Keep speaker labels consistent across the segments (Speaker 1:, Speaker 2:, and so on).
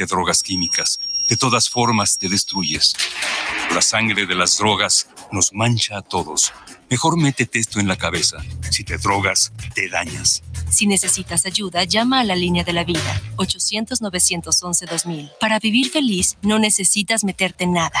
Speaker 1: de drogas químicas. De todas formas, te destruyes. La sangre de las drogas nos mancha a todos. Mejor métete esto en la cabeza. Si te drogas, te dañas.
Speaker 2: Si necesitas ayuda, llama a la línea de la vida, 800-911-2000. Para vivir feliz, no necesitas meterte en nada.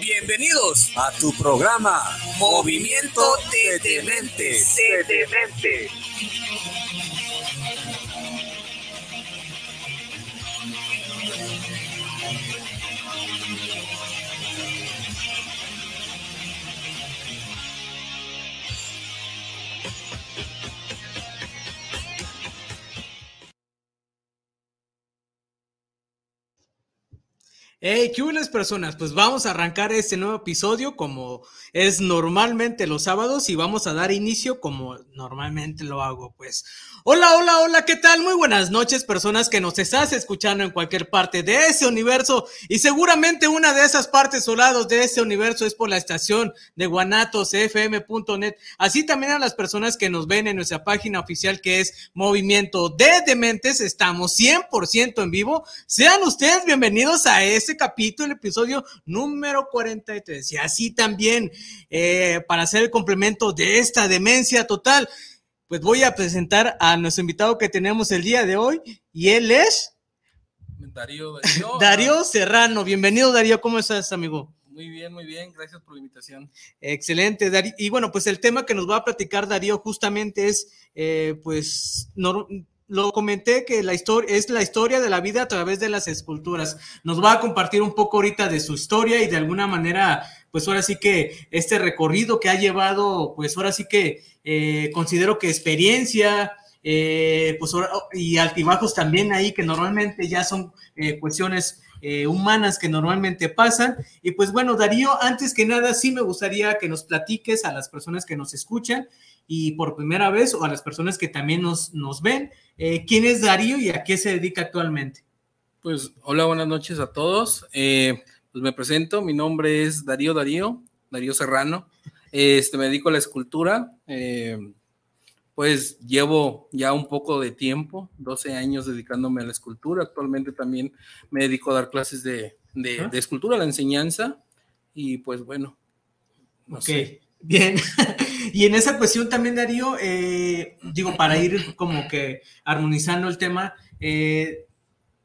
Speaker 3: Bienvenidos a tu programa Movimiento de Dementes. De Dementes.
Speaker 4: Hey, ¿qué buenas personas? Pues vamos a arrancar este nuevo episodio como es normalmente los sábados y vamos a dar inicio como normalmente lo hago, pues. Hola, hola, hola, ¿qué tal? Muy buenas noches, personas que nos estás escuchando en cualquier parte de ese universo y seguramente una de esas partes o de ese universo es por la estación de guanatosfm.net. Así también a las personas que nos ven en nuestra página oficial que es Movimiento de Dementes, estamos 100% en vivo. Sean ustedes bienvenidos a este capítulo, el episodio número 43. Y así también, eh, para hacer el complemento de esta demencia total, pues voy a presentar a nuestro invitado que tenemos el día de hoy y él es
Speaker 5: Darío,
Speaker 4: Darío, Serrano. Bienvenido Darío, ¿cómo estás amigo?
Speaker 5: Muy bien, muy bien, gracias por la invitación.
Speaker 4: Excelente, Darío. Y bueno, pues el tema que nos va a platicar Darío justamente es, eh, pues, lo comenté que la historia es la historia de la vida a través de las esculturas. Nos va a compartir un poco ahorita de su historia y de alguna manera, pues ahora sí que este recorrido que ha llevado, pues ahora sí que eh, considero que experiencia, eh, pues, y altibajos también ahí que normalmente ya son eh, cuestiones humanas que normalmente pasan. Y pues bueno, Darío, antes que nada, sí me gustaría que nos platiques a las personas que nos escuchan y por primera vez o a las personas que también nos, nos ven, ¿quién es Darío y a qué se dedica actualmente?
Speaker 5: Pues hola, buenas noches a todos. pues me presento, mi nombre es Darío Darío, Darío Serrano. Este, me dedico a la escultura. Eh, pues llevo ya un poco de tiempo, 12 años dedicándome a la escultura. Actualmente también me dedico a dar clases de, de, escultura, la enseñanza. Y pues bueno.
Speaker 4: ok, bien. y en esa cuestión también, Darío, eh, digo, para ir como que armonizando el tema, eh,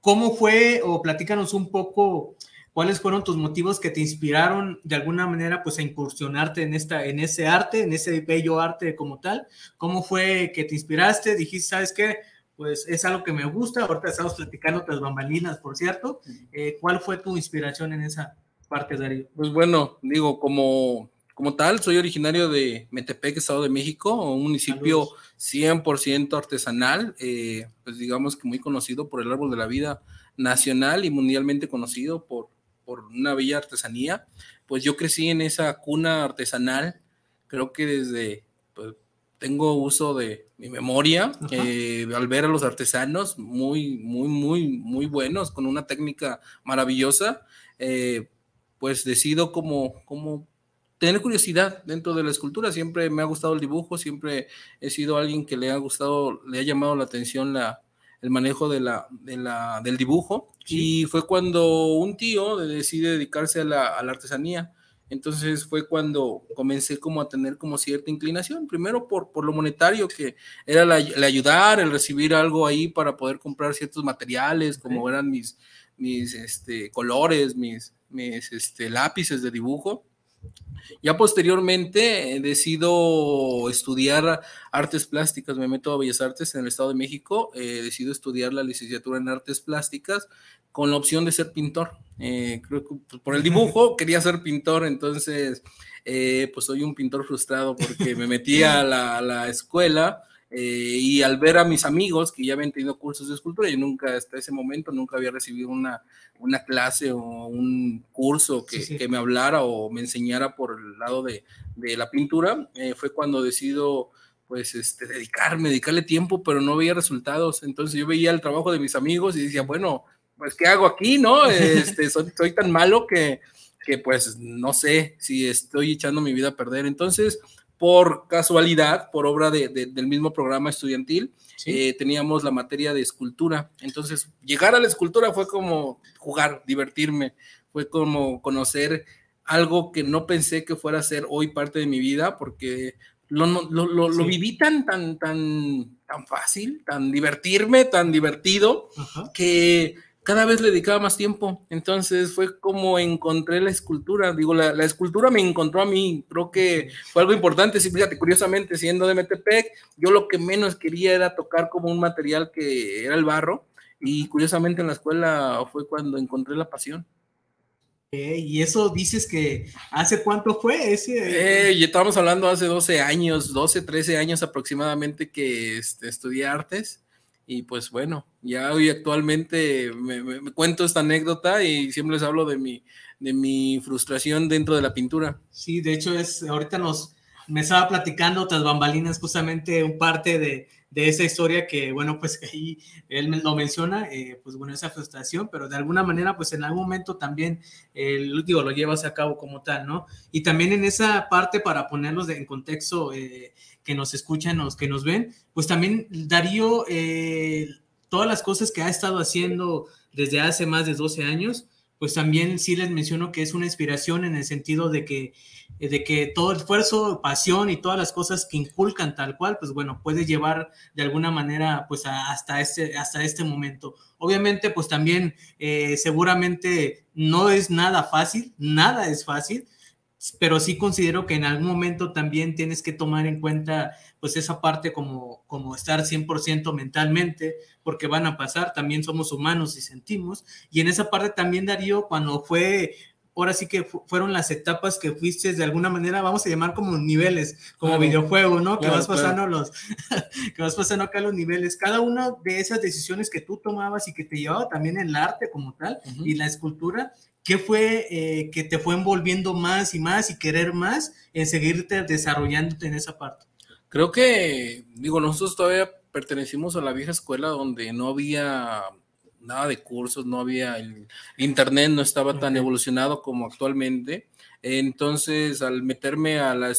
Speaker 4: ¿cómo fue o platícanos un poco ¿Cuáles fueron tus motivos que te inspiraron de alguna manera pues a incursionarte en esta en ese arte, en ese bello arte como tal? ¿Cómo fue que te inspiraste? Dijiste, ¿sabes qué? Pues es algo que me gusta. Ahorita estamos platicando otras bambalinas, por cierto. Eh, ¿Cuál fue tu inspiración en esa parte, Darío?
Speaker 5: Pues bueno, digo, como, como tal, soy originario de Metepec, Estado de México, un municipio 100% artesanal, eh, pues digamos que muy conocido por el árbol de la vida nacional y mundialmente conocido por, por una bella artesanía, pues yo crecí en esa cuna artesanal, creo que desde, pues, tengo uso de mi memoria, eh, al ver a los artesanos muy, muy, muy, muy buenos, con una técnica maravillosa, eh, pues decido como, como tener curiosidad dentro de la escultura. Siempre me ha gustado el dibujo, siempre he sido alguien que le ha gustado, le ha llamado la atención la, el manejo de la, de la, del dibujo. Y fue cuando un tío decide dedicarse a la, a la, artesanía. Entonces fue cuando comencé como a tener como cierta inclinación, primero por, por lo monetario, que era la, el ayudar, el recibir algo ahí para poder comprar ciertos materiales, como eran mis, mis este, colores, mis, mis este, lápices de dibujo. Ya posteriormente eh, decido estudiar artes plásticas, me meto a Bellas Artes en el Estado de México, eh, decido estudiar la licenciatura en artes plásticas con la opción de ser pintor. Eh, creo que pues, por el dibujo quería ser pintor, entonces pues soy un pintor frustrado porque me metí a la, a la escuela eh, y al ver a mis amigos que ya habían tenido cursos de escultura, yo nunca, hasta ese momento, nunca había recibido una, una clase o un curso que, que me hablara o me enseñara por el lado de, de la pintura, eh, fue cuando decido pues este, dedicarme, dedicarle tiempo, pero no veía resultados. Entonces yo veía el trabajo de mis amigos y decía, bueno, pues ¿qué hago aquí? ¿No? Este, soy, soy tan malo que, que pues no sé si estoy echando mi vida a perder. Entonces por casualidad, por obra de, del mismo programa estudiantil, eh, teníamos la materia de escultura. Entonces, llegar a la escultura fue como jugar, divertirme, fue como conocer algo que no pensé que fuera a ser hoy parte de mi vida, porque lo, lo, lo, viví tan, tan, tan, tan fácil, tan divertirme, tan divertido, que cada vez le dedicaba más tiempo. Entonces fue como encontré la escultura. Digo, la, escultura me encontró a mí. Creo que fue algo importante. Sí, fíjate, curiosamente, siendo de Metepec, yo lo que menos quería era tocar como un material que era el barro. Y curiosamente en la escuela fue cuando encontré la pasión.
Speaker 4: y eso dices que hace cuánto fue ese.
Speaker 5: Eh, y estábamos hablando hace 12 años, 12, 13 años aproximadamente que este, estudié artes. Y pues bueno, ya hoy actualmente me, cuento esta anécdota y siempre les hablo de mi, de mi frustración dentro de la pintura.
Speaker 4: Sí, de hecho es, ahorita nos, me estaba platicando otras bambalinas justamente un parte de, de esa historia que, bueno, pues ahí él lo menciona, eh, pues bueno, esa frustración, pero de alguna manera, pues en algún momento también, el digo, lo llevas a cabo como tal, ¿no? Y también en esa parte, para ponerlos en contexto, eh, que nos escuchan, los que nos ven, pues también Darío, eh, todas las cosas que ha estado haciendo desde hace más de 12 años, pues también sí les menciono que es una inspiración en el sentido de que, de que todo el esfuerzo, pasión y todas las cosas que inculcan tal cual, pues bueno, puede llevar de alguna manera pues hasta, este, hasta este momento. Obviamente pues también eh, seguramente no es nada fácil, nada es fácil, pero sí considero que en algún momento también tienes que tomar en cuenta pues esa parte como, como estar 100% mentalmente, porque van a pasar, también somos humanos y sentimos, y en esa parte también Darío, cuando fue, ahora sí que fueron las etapas que fuiste de alguna manera, vamos a llamar como niveles, como videojuego, ¿no? que vas pasando los, que vas pasando acá los niveles, cada una de esas decisiones que tú tomabas y que te llevaba también el arte como tal y la escultura, ¿Qué fue eh, que te fue envolviendo más y más y querer más en seguirte desarrollándote en esa parte?
Speaker 5: Creo que, digo, nosotros todavía pertenecimos a la vieja escuela donde no había nada de cursos, no había, el internet no estaba tan evolucionado como actualmente. Entonces, al meterme a la,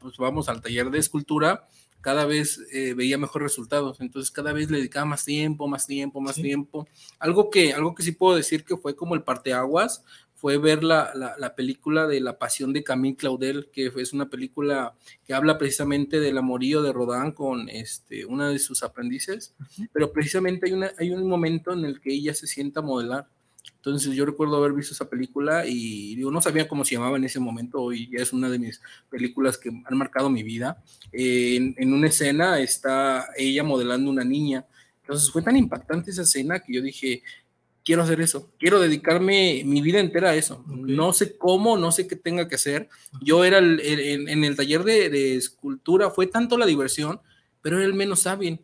Speaker 5: pues vamos, al taller de escultura, cada vez eh, veía mejores resultados. Entonces cada vez le dedicaba más tiempo, más tiempo, más tiempo. Algo que, algo que sí puedo decir que fue como el parteaguas fue ver la, la, película de La Pasión de Camille Claudel, que es una película que habla precisamente del amorío de Rodin con este, una de sus aprendices, pero precisamente hay, una, hay un momento en el que ella se sienta a modelar entonces yo recuerdo haber visto esa película y digo, no sabía cómo se llamaba en ese momento y ya es una de mis películas que han marcado mi vida. en, en, una escena está ella modelando una niña. Entonces fue tan impactante esa escena que yo dije, quiero hacer eso, quiero dedicarme mi vida entera a eso. No sé cómo, no sé qué tenga que hacer. Yo era el, en el taller de, de, escultura, fue tanto la diversión, pero era el menos hábil.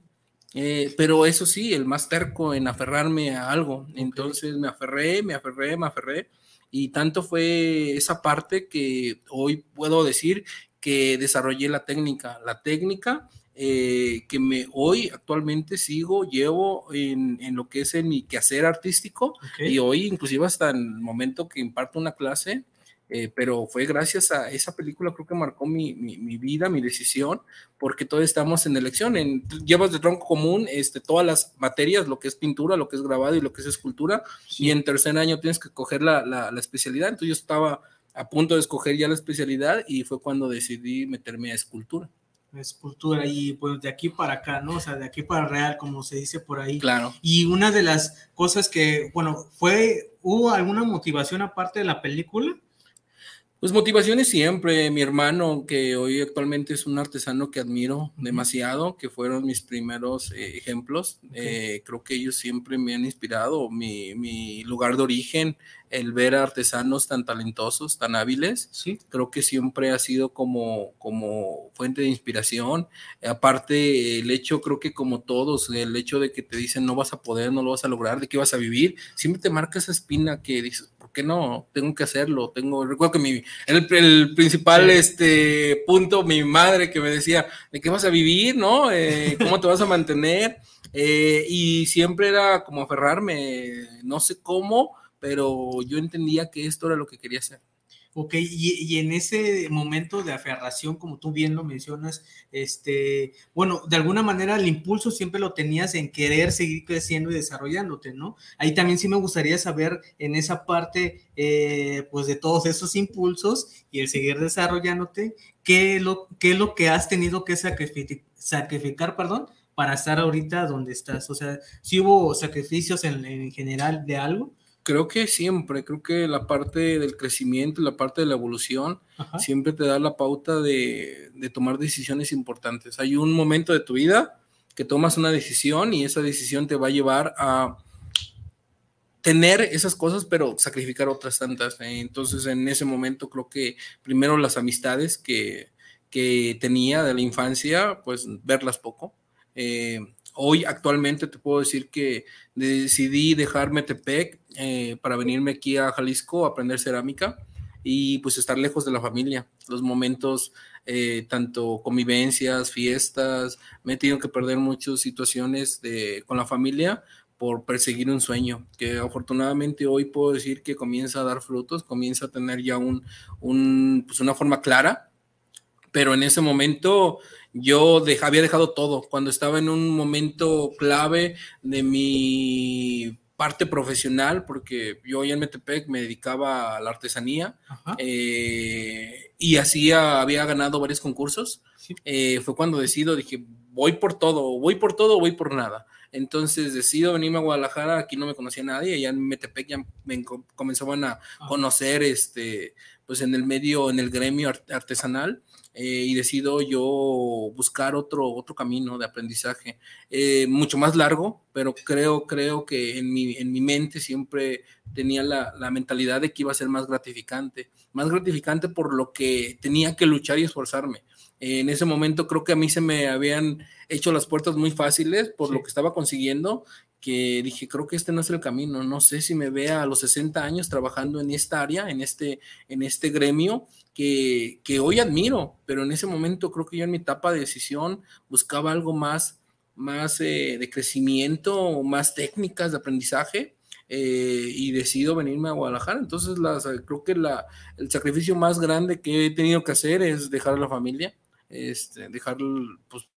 Speaker 5: Eh, pero eso sí, el más terco en aferrarme a algo. Entonces me aferré, me aferré, me aferré. Y tanto fue esa parte que hoy puedo decir que desarrollé la técnica. La técnica eh, que me hoy actualmente sigo, llevo en, en, lo que es en mi quehacer artístico y hoy inclusive hasta el momento que imparto una clase, eh, pero fue gracias a esa película, creo que marcó mi, mi, vida, mi decisión, porque todos estamos en elección, en, llevas de tronco común este, todas las materias, lo que es pintura, lo que es grabado y lo que es escultura, y en tercer año tienes que coger la, la, la, especialidad, entonces yo estaba a punto de escoger ya la especialidad y fue cuando decidí meterme a escultura.
Speaker 4: Escultura y pues de aquí para acá, ¿no? O sea, de aquí para real, como se dice por ahí.
Speaker 5: Claro.
Speaker 4: Y una de las cosas que, bueno, fue, ¿hubo alguna motivación aparte de la película?
Speaker 5: Pues motivaciones siempre. Mi hermano, que hoy actualmente es un artesano que admiro demasiado, que fueron mis primeros eh, ejemplos. Eh, creo que ellos siempre me han inspirado. Mi, mi, lugar de origen, el ver a artesanos tan talentosos, tan hábiles,
Speaker 4: ¿Sí?
Speaker 5: creo que siempre ha sido como, como fuente de inspiración. Aparte, el hecho, creo que como todos, el hecho de que te dicen no vas a poder, no lo vas a lograr, de qué vas a vivir, siempre te marca esa espina que dices, ¿por qué no? Tengo que hacerlo. Tengo, recuerdo que mi, el, el principal sí. este, punto, mi madre que me decía, ¿de qué vas a vivir? ¿No? Eh, ¿Cómo te vas a mantener? Eh, y siempre era como aferrarme, no sé cómo, pero yo entendía que esto era lo que quería hacer.
Speaker 4: Ok, y, en ese momento de aferración, como tú bien lo mencionas, este, bueno, de alguna manera el impulso siempre lo tenías en querer seguir creciendo y desarrollándote, ¿no? Ahí también sí me gustaría saber en esa parte, eh, pues de todos esos impulsos y el seguir desarrollándote, ¿qué es lo, qué es lo que has tenido que sacrificar, perdón, para estar ahorita donde estás? O sea, si ¿sí hubo sacrificios en general de algo?
Speaker 5: Creo que siempre, creo que la parte del crecimiento, la parte de la evolución, Ajá. siempre te da la pauta de, de, tomar decisiones importantes. Hay un momento de tu vida que tomas una decisión y esa decisión te va a llevar a tener esas cosas, pero sacrificar otras tantas. ¿eh? Entonces, en ese momento creo que primero las amistades que, que tenía de la infancia, pues verlas poco. Eh, hoy actualmente te puedo decir que decidí dejar Metepec eh, para venirme aquí a Jalisco a aprender cerámica y pues estar lejos de la familia. Los momentos, eh, tanto convivencias, fiestas, me he tenido que perder muchas situaciones de, con la familia por perseguir un sueño, que afortunadamente hoy puedo decir que comienza a dar frutos, comienza a tener ya un, un pues una forma clara, pero en ese momento yo dej, había dejado todo. Cuando estaba en un momento clave de mi parte profesional, porque yo en Metepec me dedicaba a la artesanía eh, y hacía, había ganado varios concursos. Sí. Eh, fue cuando decido, dije, voy por todo, voy por todo, voy por nada. Entonces decido venirme a Guadalajara, aquí no me conocía nadie, allá en Metepec ya me comenzaban a conocer, este, pues en el medio, en el gremio artesanal. Eh, y decido yo buscar otro, otro camino de aprendizaje, eh, mucho más largo, pero creo, creo que en mi, en mi mente siempre tenía la, la, mentalidad de que iba a ser más gratificante, más gratificante por lo que tenía que luchar y esforzarme. Eh, en ese momento creo que a mí se me habían hecho las puertas muy fáciles por sí. lo que estaba consiguiendo, que dije, creo que este no es el camino, no sé si me vea a los 60 años trabajando en esta área, en este, en este gremio, que, que, hoy admiro, pero en ese momento creo que yo en mi etapa de decisión buscaba algo más, más eh, de crecimiento, más técnicas de aprendizaje. Eh, y decido venirme a Guadalajara. Entonces, las, creo que la, el sacrificio más grande que he tenido que hacer es dejar a la familia, este, dejar pues,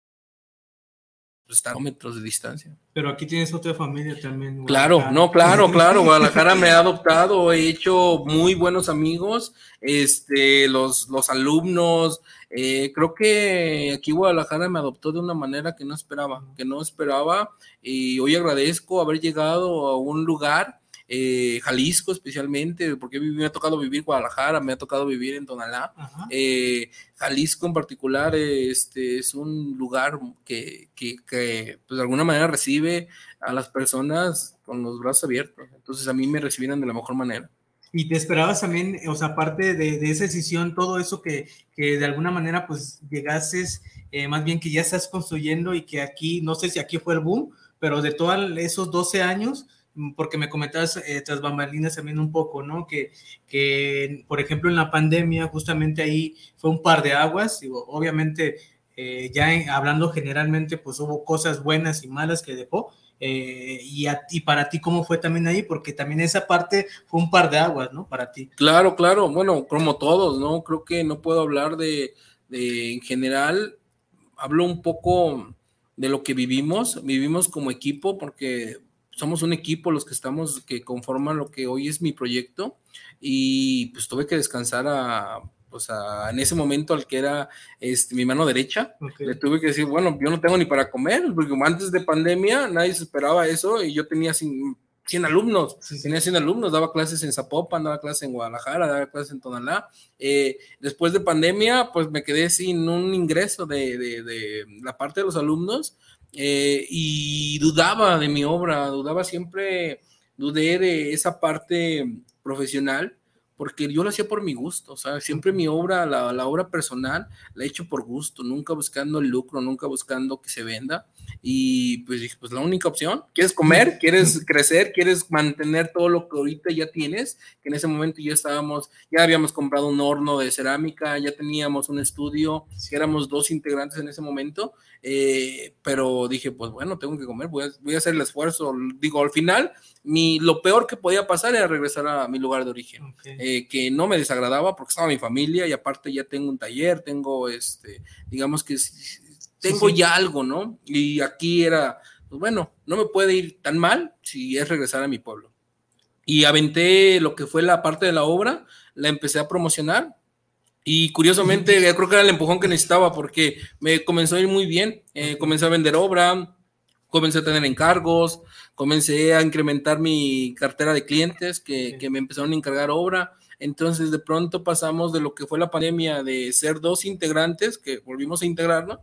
Speaker 5: kilómetros de distancia.
Speaker 4: Pero aquí tienes otra familia también.
Speaker 5: Claro, no, claro, claro. Guadalajara me ha adoptado, he hecho muy buenos amigos, este, los, los alumnos. Eh, creo que aquí Guadalajara me adoptó de una manera que no esperaba, que no esperaba. Y hoy agradezco haber llegado a un lugar eh, Jalisco especialmente, porque me ha tocado vivir Guadalajara, me ha tocado vivir en Tonalá. Eh, Jalisco en particular este, es un lugar que, que, que pues, de alguna manera recibe a las personas con los brazos abiertos. Entonces a mí me recibieron de la mejor manera.
Speaker 4: Y te esperabas también, o sea, aparte de, de esa decisión, todo eso que, que, de alguna manera pues llegases, eh, más bien que ya estás construyendo y que aquí, no sé si aquí fue el boom, pero de todos esos 12 años, porque me comentabas eh, tras bambalinas también un poco, ¿no? Que, que, por ejemplo, en la pandemia, justamente ahí fue un par de aguas, digo, obviamente, eh, ya hablando generalmente, pues hubo cosas buenas y malas que dejó, eh, y, a, y, para ti, ¿cómo fue también ahí? Porque también esa parte fue un par de aguas, ¿no? Para ti.
Speaker 5: Claro, claro, bueno, como todos, ¿no? Creo que no puedo hablar de, de en general, hablo un poco de lo que vivimos, vivimos como equipo, porque somos un equipo los que estamos, que conforman lo que hoy es mi proyecto y pues tuve que descansar a, pues a, en ese momento al que era este, mi mano derecha, okay. le tuve que decir, bueno, yo no tengo ni para comer, porque antes de pandemia nadie se esperaba eso y yo tenía sin, 100 alumnos, tenía 100 alumnos, daba clases en Zapopan, daba clases en Guadalajara, daba clases en Tonalá. Eh, después de pandemia, pues me quedé sin un ingreso de, de, la parte de los alumnos eh, y dudaba de mi obra, dudaba siempre, dudé de esa parte profesional porque yo lo hacía por mi gusto, o sea, siempre mi obra, la, la, obra personal, la he hecho por gusto, nunca buscando el lucro, nunca buscando que se venda. Y pues dije, pues la única opción, ¿quieres comer? ¿Quieres crecer? ¿Quieres mantener todo lo que ahorita ya tienes? Que en ese momento ya estábamos, ya habíamos comprado un horno de cerámica, ya teníamos un estudio, éramos dos integrantes en ese momento, eh, pero dije, pues bueno, tengo que comer, voy a, voy a hacer el esfuerzo. Digo, al final, mi, lo peor que podía pasar era regresar a mi lugar de origen. Eh, que no me desagradaba porque estaba mi familia y aparte ya tengo un taller, tengo este, digamos que tengo ya algo, ¿no? Y aquí era, pues bueno, no me puede ir tan mal si es regresar a mi pueblo. Y aventé lo que fue la parte de la obra, la empecé a promocionar y curiosamente creo que era el empujón que necesitaba porque me comenzó a ir muy bien, eh, comencé a vender obra, comencé a tener encargos, comencé a incrementar mi cartera de clientes que, que me empezaron a encargar obra entonces, de pronto pasamos de lo que fue la pandemia de ser dos integrantes, que volvimos a integrarlo,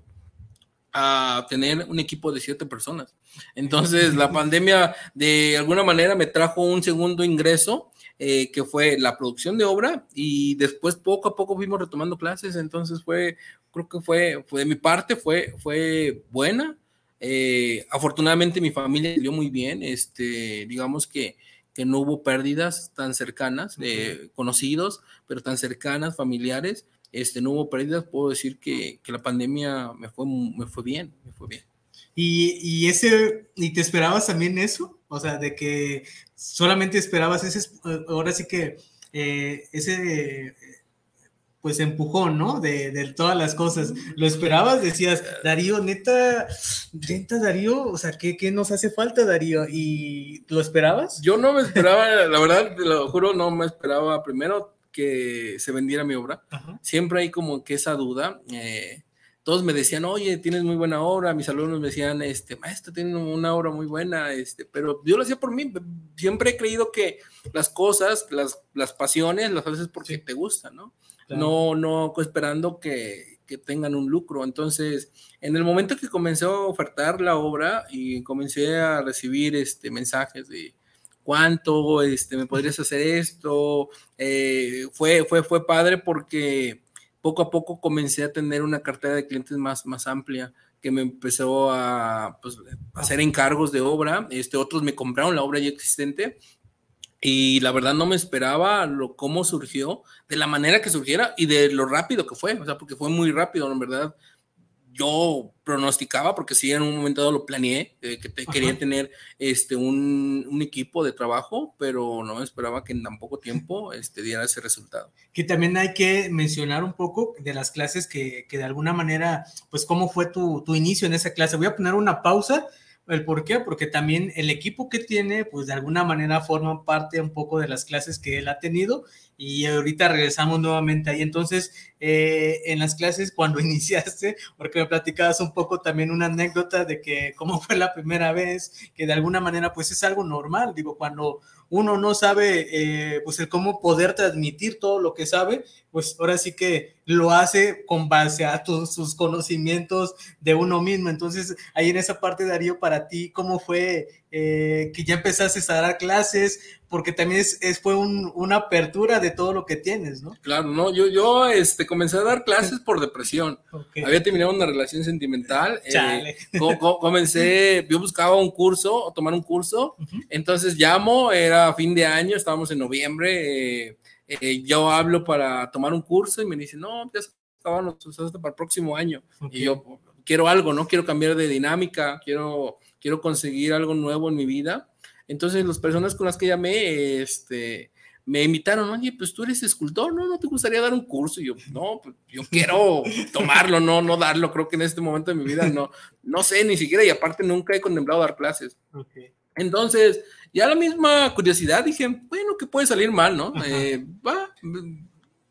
Speaker 5: a tener un equipo de siete personas. Entonces, la pandemia de alguna manera me trajo un segundo ingreso, eh, que fue la producción de obra, y después poco a poco fuimos retomando clases. Entonces, fue, creo que fue, fue de mi parte, fue, fue buena. Eh, afortunadamente, mi familia salió muy bien. Este, digamos que que no hubo pérdidas tan cercanas de conocidos, pero tan cercanas, familiares, este, no hubo pérdidas, puedo decir que, que la pandemia me fue, me fue bien, me fue bien.
Speaker 4: ¿Y, y, ese, ¿Y te esperabas también eso? O sea, de que solamente esperabas ese, ahora sí que eh, ese pues empujón, ¿no? De, de, todas las cosas. ¿Lo esperabas? Decías, Darío, neta, neta, Darío, o sea, ¿qué, ¿qué, nos hace falta, Darío? ¿Y lo esperabas?
Speaker 5: Yo no me esperaba, la verdad, te lo juro, no me esperaba primero que se vendiera mi obra. Siempre hay como que esa duda. Eh, todos me decían, oye, tienes muy buena obra, mis alumnos me decían, este, maestro, tiene una obra muy buena, este, pero yo lo hacía por mí, siempre he creído que las cosas, las, las pasiones, las haces porque te gustan, ¿no? No, no esperando que, que, tengan un lucro. Entonces, en el momento que comencé a ofertar la obra y comencé a recibir este, mensajes de cuánto este, me podrías hacer esto, eh, fue, fue, fue padre porque poco a poco comencé a tener una cartera de clientes más, más amplia que me empezó a, pues, hacer encargos de obra, este, otros me compraron la obra ya existente y la verdad no me esperaba lo, cómo surgió, de la manera que surgiera y de lo rápido que fue, o sea, porque fue muy rápido, en verdad. Yo pronosticaba, porque sí, en un momento dado lo planeé, que te, quería tener este, un, un, equipo de trabajo, pero no esperaba que en tan poco tiempo este, diera ese resultado.
Speaker 4: Que también hay que mencionar un poco de las clases que, que de alguna manera, pues, cómo fue tu, tu inicio en esa clase. Voy a poner una pausa ¿El por qué? Porque también el equipo que tiene, pues de alguna manera forma parte un poco de las clases que él ha tenido y ahorita regresamos nuevamente ahí. Entonces, eh, en las clases, cuando iniciaste, porque me platicabas un poco también una anécdota de que cómo fue la primera vez, que de alguna manera pues es algo normal, digo, cuando uno no sabe eh, pues el cómo poder transmitir todo lo que sabe, pues ahora sí que lo hace con base a todos sus conocimientos de uno mismo. Entonces, ahí en esa parte, Darío, para ti, ¿cómo fue eh, que ya empezaste a dar clases? Porque también es, fue una apertura de todo lo que tienes, ¿no?
Speaker 5: Claro, no, yo, yo este, comencé a dar clases por depresión. Había terminado una relación sentimental. Eh, comencé, yo buscaba un curso, o tomar un curso, entonces llamo, era fin de año, estábamos en noviembre. Eh, eh, yo hablo para tomar un curso y me dicen, no, ya acabaron los hasta para el próximo año. Y yo quiero algo, ¿no? Quiero cambiar de dinámica, quiero, quiero conseguir algo nuevo en mi vida. Entonces, las personas con las que llamé, este, me invitaron, oye, pues tú eres escultor, ¿no? ¿No te gustaría dar un curso? Y yo, no, pues yo quiero tomarlo, no, no darlo. Creo que en este momento de mi vida no, no sé ni siquiera, y aparte nunca he contemplado dar clases. Entonces, ya la misma curiosidad, dije, bueno, que puede salir mal, ¿no? Eh, va,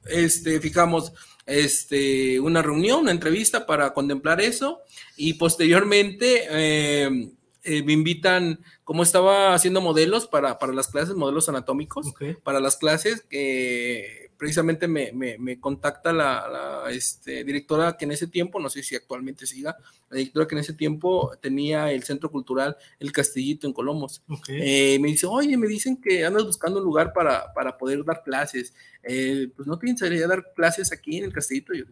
Speaker 5: este, fijamos, este, una reunión, una entrevista para contemplar eso y posteriormente, eh, eh, me invitan, como estaba haciendo modelos para, para las clases, modelos anatómicos, para las clases, que precisamente me, me, contacta la, este, directora que en ese tiempo, no sé si actualmente siga, la directora que en ese tiempo tenía el Centro Cultural El Castillito en Colomos. Eh, me dice, oye, me dicen que andas buscando un lugar para, para poder dar clases. Eh, pues no te interesaría dar clases aquí en el Castillito. Yo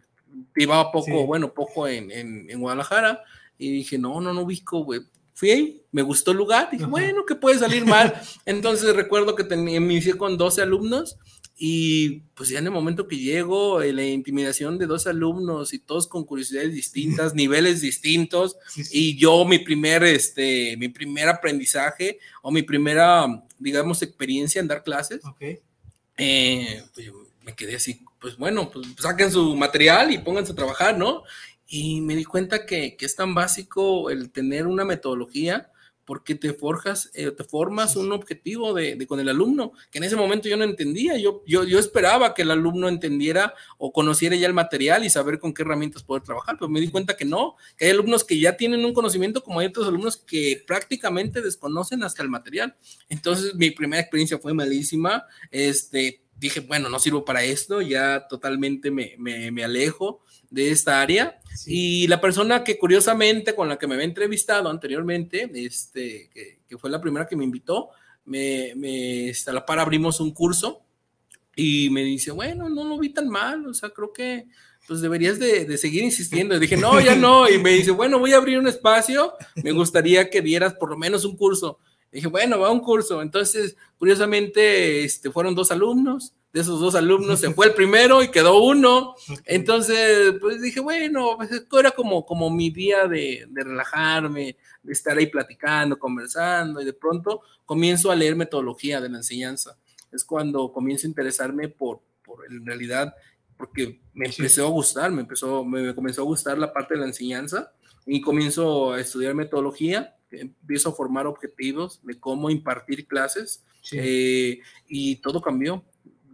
Speaker 5: iba poco, bueno, poco en, en, en, Guadalajara. Y dije, no, no, no ubico, güey. Fui ahí, me gustó el lugar, dije, bueno, que puede salir mal. Entonces recuerdo que tenía, me inicié con 12 alumnos y pues ya en el momento que llego, eh, la intimidación de dos alumnos y todos con curiosidades distintas, niveles distintos, y yo mi primer, este, mi primer aprendizaje o mi primera, digamos, experiencia en dar clases, eh, pues me quedé así, pues bueno, pues saquen su material y pónganse a trabajar, ¿no? Y me di cuenta que, que es tan básico el tener una metodología porque te forjas, eh, te formas un objetivo de, con el alumno, que en ese momento yo no entendía, yo, yo, yo esperaba que el alumno entendiera o conociera ya el material y saber con qué herramientas poder trabajar, pero me di cuenta que no, que hay alumnos que ya tienen un conocimiento como hay otros alumnos que prácticamente desconocen hasta el material. Entonces mi primera experiencia fue malísima, este, dije, bueno, no sirvo para esto, ya totalmente me, me, me alejo de esta área. Y la persona que curiosamente con la que me había entrevistado anteriormente, este, que, fue la primera que me invitó, me, me este, a la par abrimos un curso y me dice, bueno, no lo vi tan mal, o sea, creo que pues deberías de, de seguir insistiendo. Y dije, no, ya no. Y me dice, bueno, voy a abrir un espacio, me gustaría que dieras por lo menos un curso. Dije, bueno, va un curso. Entonces, curiosamente, este, fueron dos alumnos de esos dos alumnos se fue el primero y quedó uno. Entonces, pues dije, bueno, pues esto era como, como mi día de, relajarme, de estar ahí platicando, conversando, y de pronto comienzo a leer metodología de la enseñanza. Es cuando comienzo a interesarme por, por en realidad, porque me empezó a gustar, me, empezó, me comenzó a gustar la parte de la enseñanza y comienzo a estudiar metodología, empiezo a formar objetivos de cómo impartir clases eh, y todo cambió.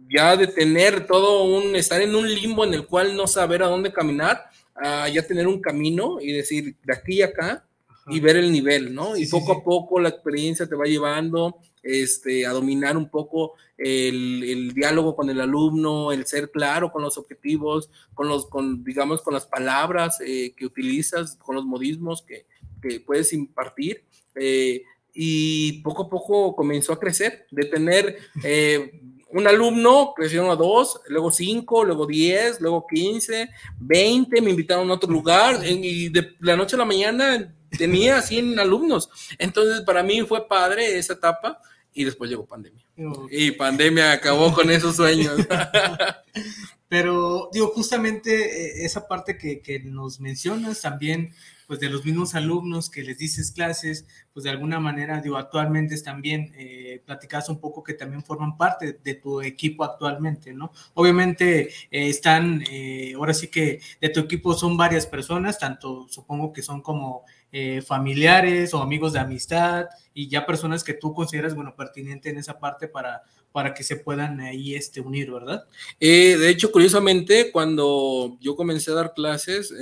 Speaker 5: Ya de tener todo un, estar en un limbo en el cual no saber a dónde caminar, a ya tener un camino y decir de aquí a acá y ver el nivel, ¿no? y poco a poco la experiencia te va llevando este, a dominar un poco el, el, diálogo con el alumno, el ser claro con los objetivos, con los, con, digamos, con las palabras eh, que utilizas, con los modismos que, que puedes impartir. Eh, y poco a poco comenzó a crecer, de tener eh, un alumno, crecieron a dos, luego cinco, luego diez, luego quince, veinte, me invitaron a otro lugar y de la noche a la mañana tenía 100 alumnos. Entonces, para mí fue padre esa etapa y después llegó pandemia. Y pandemia acabó con esos sueños.
Speaker 4: Pero, digo, justamente eh, esa parte que, que nos mencionas también pues de los mismos alumnos que les dices clases, pues de alguna manera, digo, actualmente también eh, platicas un poco que también forman parte de tu equipo actualmente, ¿no? Obviamente eh, están, eh, ahora sí que de tu equipo son varias personas, tanto supongo que son como eh, familiares o amigos de amistad y ya personas que tú consideras, bueno, pertinente en esa parte para, para que se puedan ahí este, unir, ¿verdad?
Speaker 5: de hecho, curiosamente, cuando yo comencé a dar clases,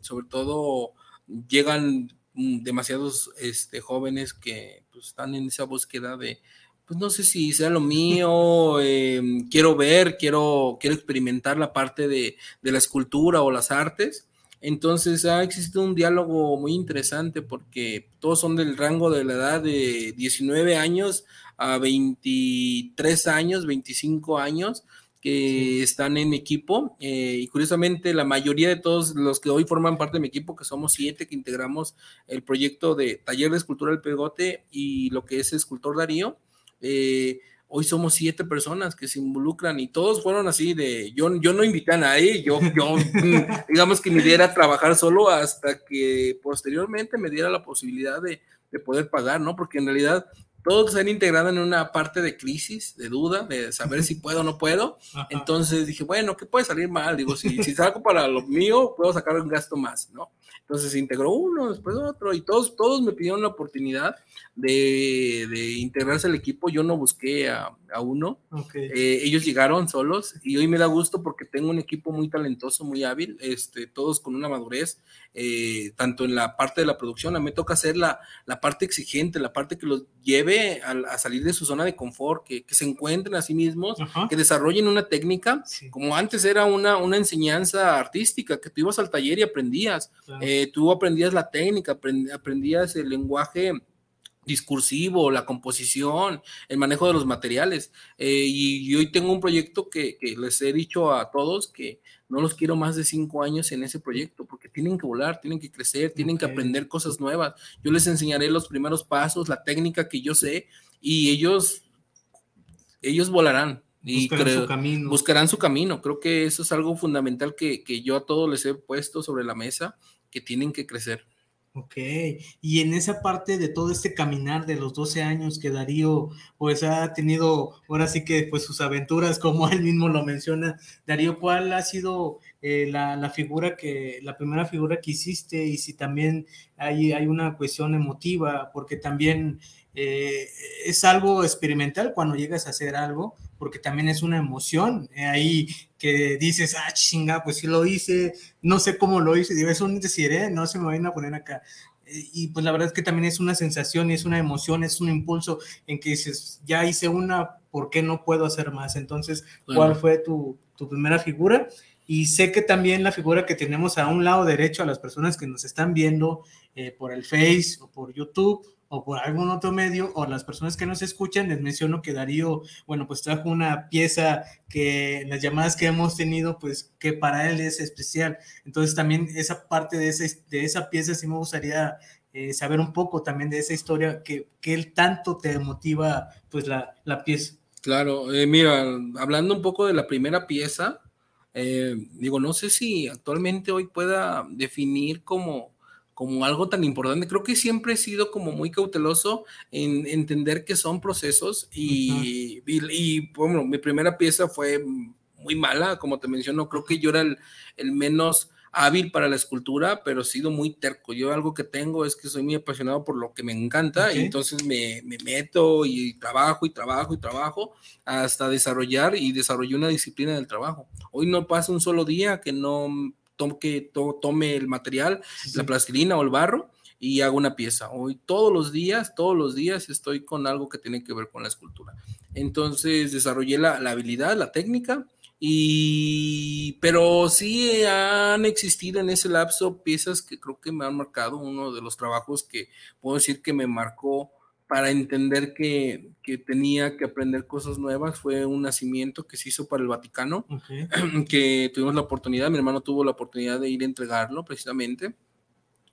Speaker 5: sobre todo llegan mm, demasiados este, jóvenes que pues, están en esa búsqueda de, pues no sé si sea lo mío, em, quiero ver, quiero, quiero experimentar la parte de, de, la escultura o las artes. Entonces ha existido un diálogo muy interesante porque todos son del rango de la edad de 19 años a 23 años, 25 años, que están en equipo eh, y curiosamente la mayoría de todos los que hoy forman parte de mi equipo, que somos siete que integramos el proyecto de Taller de Escultura del Pegote y lo que es Escultor Darío, eh, hoy somos siete personas que se involucran y todos fueron así de, yo, yo no invité a nadie, yo, yo digamos que me diera a trabajar solo hasta que posteriormente me diera la posibilidad de, de poder pagar, ¿no? Porque en realidad todos se han integrado en una parte de crisis, de duda, de saber si puedo o no puedo. Entonces dije, bueno, ¿qué puede salir mal? Digo, si, si salgo para lo mío, puedo sacar un gasto más, ¿no? Entonces se integró uno, después otro, y todos, todos me pidieron la oportunidad de, de integrarse al equipo. Yo no busqué a, a uno. Eh, ellos llegaron solos y hoy me da gusto porque tengo un equipo muy talentoso, muy hábil, este, todos con una madurez, eh, tanto en la parte de la producción, a mí me toca hacer la, la parte exigente, la parte que los lleve a, salir de su zona de confort, que, que se encuentren a sí mismos, que desarrollen una técnica, como antes era una, una enseñanza artística, que tú ibas al taller y aprendías, eh, tú aprendías la técnica, aprendías el lenguaje discursivo, la composición, el manejo de los materiales. Eh, y, hoy tengo un proyecto que, les he dicho a todos que no los quiero más de cinco años en ese proyecto, porque tienen que volar, tienen que crecer, tienen que aprender cosas nuevas. Yo les enseñaré los primeros pasos, la técnica que yo sé, y ellos, ellos volarán. Y buscarán su camino. Buscarán su camino. Creo que eso es algo fundamental que, que yo a todos les he puesto sobre la mesa, que tienen que crecer.
Speaker 4: Ok, y en esa parte de todo este caminar de los 12 años que Darío pues ha tenido, ahora sí que pues sus aventuras, como él mismo lo menciona, Darío, ¿cuál ha sido eh, la, figura que, la primera figura que hiciste y si también hay, hay una cuestión emotiva, porque también eh, es algo experimental cuando llegas a hacer algo, porque también es una emoción eh, ahí que dices, ah, chinga, pues sí lo hice, no sé cómo lo hice, digo, es un decir, ¿eh? no se me vayan a poner acá. Eh, y pues la verdad es que también es una sensación y es una emoción, es un impulso en que dices, ya hice una, ¿por qué no puedo hacer más? Entonces, ¿cuál fue tu, tu primera figura? Y sé que también la figura que tenemos a un lado derecho a las personas que nos están viendo por el Face o por YouTube o por algún otro medio, o las personas que nos escuchan, les menciono que Darío, bueno, pues trajo una pieza que las llamadas que hemos tenido, pues que para él es especial. Entonces también esa parte de, ese, de esa pieza sí me gustaría eh, saber un poco también de esa historia que, que él tanto te motiva, pues la, la pieza.
Speaker 5: Claro, eh, mira, hablando un poco de la primera pieza, eh, digo, no sé si actualmente hoy pueda definir como como algo tan importante. Creo que siempre he sido como muy cauteloso en entender que son procesos y, bueno, mi primera pieza fue muy mala, como te menciono, creo que yo era el, menos hábil para la escultura, pero he sido muy terco. Yo algo que tengo es que soy muy apasionado por lo que me encanta y entonces me, me, meto y trabajo y trabajo y trabajo hasta desarrollar y desarrollé una disciplina del trabajo. Hoy no pasa un solo día que no que tome el material, la plastilina o el barro y hago una pieza. Hoy todos los días, todos los días estoy con algo que tiene que ver con la escultura. Entonces desarrollé la, habilidad, la técnica, y pero sí han existido en ese lapso piezas que creo que me han marcado. Uno de los trabajos que puedo decir que me marcó para entender que, que, tenía que aprender cosas nuevas. Fue un nacimiento que se hizo para el Vaticano, que tuvimos la oportunidad, mi hermano tuvo la oportunidad de ir a entregarlo precisamente.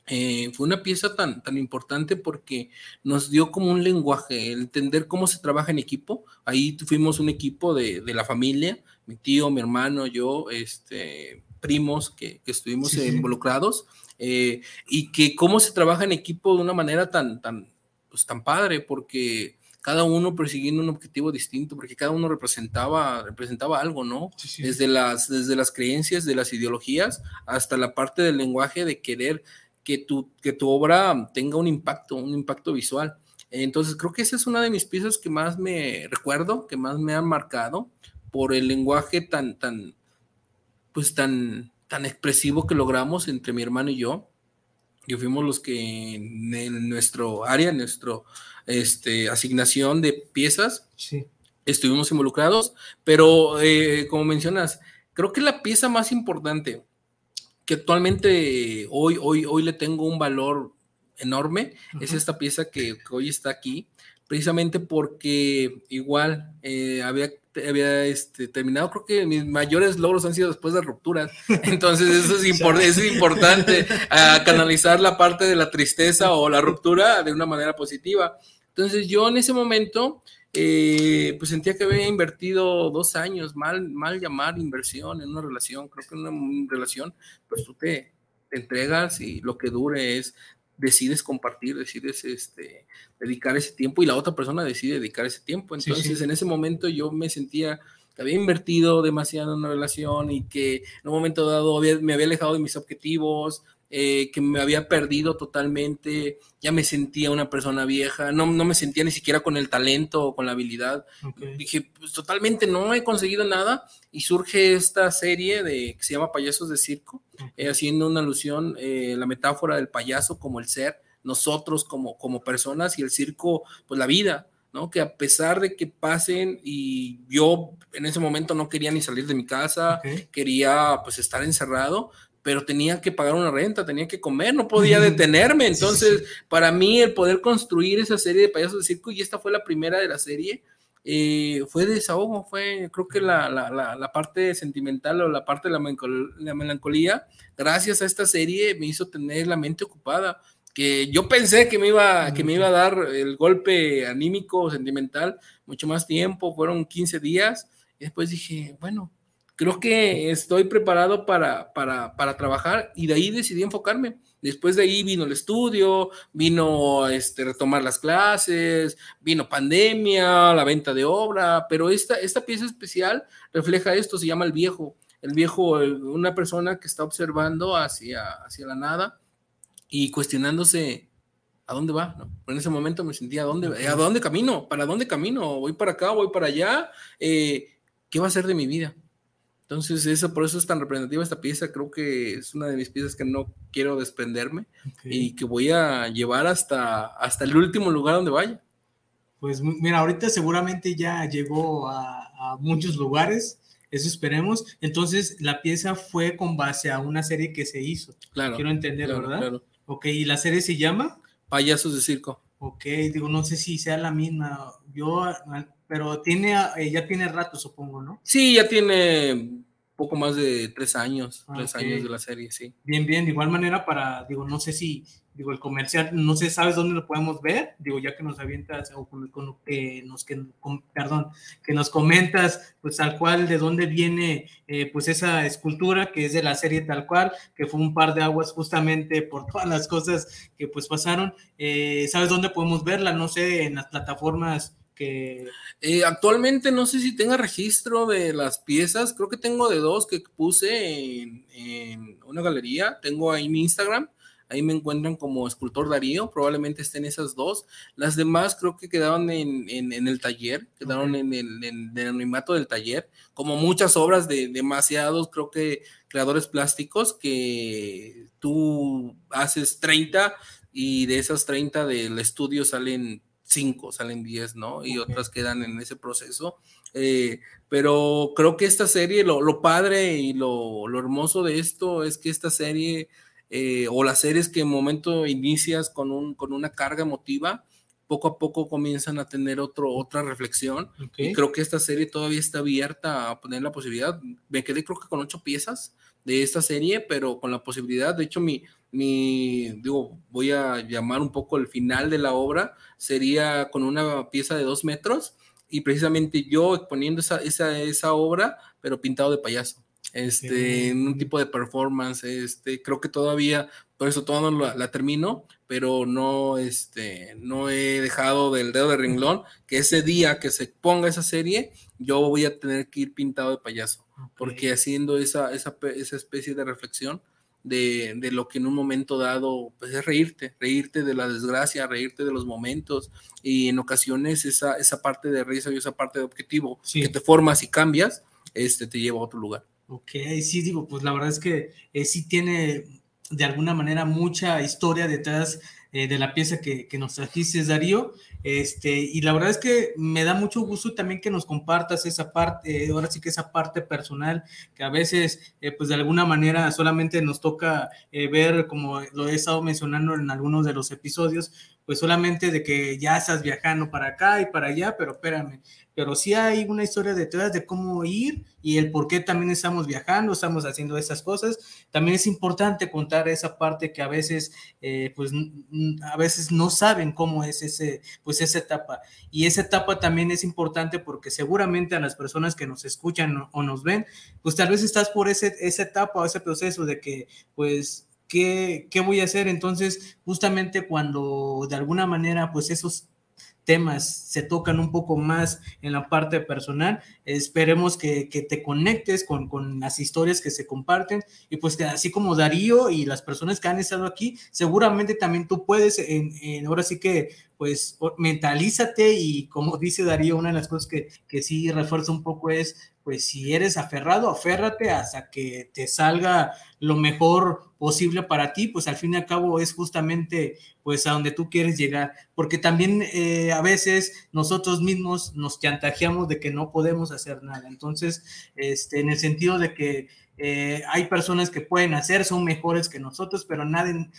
Speaker 5: Eh, fue una pieza tan, tan importante porque nos dio como un lenguaje, entender cómo se trabaja en equipo. Ahí fuimos un equipo de, de la familia, mi tío, mi hermano, yo, este, primos que, que estuvimos involucrados, eh, y que cómo se trabaja en equipo de una manera tan, tan, pues tan padre, porque cada uno persiguiendo un objetivo distinto, porque cada uno representaba, representaba algo, ¿no? Desde, las, desde las creencias, de las ideologías, hasta la parte del lenguaje de querer que tu, que tu obra tenga un impacto, un impacto visual. Entonces creo que esa es una de mis piezas que más me recuerdo, que más me han marcado por el lenguaje tan, tan, pues tan, tan expresivo que logramos entre mi hermano y yo que fuimos los que en, nuestro área, en nuestra este, asignación de piezas, estuvimos involucrados, pero eh, como mencionas, creo que la pieza más importante que actualmente hoy, hoy, hoy le tengo un valor enorme es esta pieza que, hoy está aquí, precisamente porque igual eh, había había este, terminado, creo que mis mayores logros han sido después de rupturas. Entonces, eso es, es importante, a canalizar la parte de la tristeza o la ruptura de una manera positiva. Entonces, yo en ese momento, eh, pues sentía que había invertido dos años, mal, mal llamar inversión en una relación. Creo que en una relación, pues tú te, te entregas y lo que dure es decides compartir, decides este, dedicar ese tiempo y la otra persona decide dedicar ese tiempo. Entonces, en ese momento yo me sentía que había invertido demasiado en una relación y que en un momento dado me había alejado de mis objetivos, eh, que me había perdido totalmente, ya me sentía una persona vieja, no, no me sentía ni siquiera con el talento o con la habilidad. Dije, pues totalmente no he conseguido nada y surge esta serie de, que se llama Payasos de Circo, eh, haciendo una alusión, eh, la metáfora del payaso como el ser, nosotros como, como personas y el circo, pues la vida. ¿No? Que a pesar de que pasen y yo en ese momento no quería ni salir de mi casa, quería pues estar encerrado, pero tenía que pagar una renta, tenía que comer, no podía detenerme. Entonces, para mí, el poder construir esa serie de payasos de circo, y esta fue la primera de la serie, eh, fue desahogo, fue creo que la, la, la, parte sentimental o la parte de la, melancolía, gracias a esta serie me hizo tener la mente ocupada, que yo pensé que me iba, que me iba a dar el golpe anímico, sentimental, mucho más tiempo, fueron 15 días, y después dije, bueno, creo que estoy preparado para, para, para, trabajar y de ahí decidí enfocarme. Después de ahí vino el estudio, vino este, retomar las clases, vino pandemia, la venta de obra, pero esta, esta pieza especial refleja esto, se llama el viejo. El viejo, una persona que está observando hacia, hacia la nada y cuestionándose a dónde va. En ese momento me sentía, ¿a dónde, ¿a dónde camino? ¿Para dónde camino? ¿Voy para acá? ¿Voy para allá? Eh, ¿Qué va a ser de mi vida? Entonces, eso, por eso es tan representativa esta pieza. Creo que es una de mis piezas que no quiero desprenderme y que voy a llevar hasta, hasta el último lugar donde vaya.
Speaker 4: Pues mira, ahorita seguramente ya llegó a, muchos lugares, eso esperemos. Entonces, la pieza fue con base a una serie que se hizo. Claro. Quiero entender, ¿verdad? Claro. Ok, ¿y la serie se llama?
Speaker 5: Payasos de Circo.
Speaker 4: Ok, digo, no sé si sea la misma. Yo pero tiene, eh, ya tiene rato, supongo, ¿no?
Speaker 5: Sí, ya tiene poco más de tres años, ah, tres años de la serie, sí.
Speaker 4: Bien, bien, de igual manera para, digo, no sé si, digo, el comercial, no sé, ¿sabes dónde lo podemos ver? Digo, ya que nos avientas, o que nos, que, perdón, que nos comentas, pues tal cual, de dónde viene, eh, pues esa escultura que es de la serie tal cual, que fue un par de aguas justamente por todas las cosas que pues pasaron, eh, ¿sabes dónde podemos verla? No sé, en las plataformas
Speaker 5: eh, actualmente no sé si tenga registro de las piezas, creo que tengo de dos que puse en, una galería, tengo ahí mi Instagram, ahí me encuentran como escultor Darío, probablemente estén esas dos. Las demás creo que quedaron en, el taller, quedaron en, el, en el anonimato del taller, como muchas obras de demasiados, creo que creadores plásticos que tú haces 30 y de esas 30 del estudio salen cinco, salen diez, ¿no? Y otras quedan en ese proceso. Eh, pero creo que esta serie, lo, padre y lo, hermoso de esto es que esta serie, eh, o las series que en momento inicias con, un, con una carga emotiva, poco a poco comienzan a tener otro, otra reflexión. Y creo que esta serie todavía está abierta a poner la posibilidad. Me quedé creo que con ocho piezas de esta serie, pero con la posibilidad, de hecho mi, mi, digo, voy a llamar un poco el final de la obra, sería con una pieza de dos metros y precisamente yo exponiendo esa, esa, esa obra, pero pintado de payaso. Este, en un tipo de performance, este, creo que todavía, por eso todavía no la, termino, pero no, este, no he dejado del dedo de renglón que ese día que se ponga esa serie, yo voy a tener que ir pintado de payaso, porque haciendo esa, esa, esa especie de reflexión, de, de, lo que en un momento dado pues es reírte, reírte de la desgracia, reírte de los momentos y en ocasiones esa, esa parte de risa y esa parte de objetivo que te formas y cambias, este te lleva a otro lugar.
Speaker 4: Ok, sí digo, pues la verdad es que eh, sí tiene de alguna manera mucha historia detrás eh, de la pieza que, nos trajiste, Darío. Este, y la verdad es que me da mucho gusto también que nos compartas esa parte, eh, ahora sí que esa parte personal, que a veces, pues de alguna manera solamente nos toca ver, como lo he estado mencionando en algunos de los episodios, pues solamente de que ya estás viajando para acá y para allá, pero espérame, pero sí hay una historia detrás de cómo ir y el por qué también estamos viajando, estamos haciendo esas cosas. También es importante contar esa parte que a veces, eh, pues, a veces no saben cómo es ese, pues, esa etapa. Y esa etapa también es importante porque seguramente a las personas que nos escuchan o, nos ven, pues tal vez estás por ese, esa etapa o ese proceso de que, pues, ¿qué, ¿qué voy a hacer? Entonces, justamente cuando de alguna manera, pues esos temas se tocan un poco más en la parte personal. Esperemos que, te conectes con, con, las historias que se comparten y pues que así como Darío y las personas que han estado aquí, seguramente también tú puedes, en, ahora sí que pues mentalízate y como dice Darío, una de las cosas que, que sí refuerza un poco es pues si eres aferrado, aférrate hasta que te salga lo mejor posible para ti, pues al fin y al cabo es justamente pues a donde tú quieres llegar, porque también eh, a veces nosotros mismos nos chantajeamos de que no podemos hacer nada, entonces, este, en el sentido de que eh, hay personas que pueden hacer, son mejores que nosotros, pero nadie,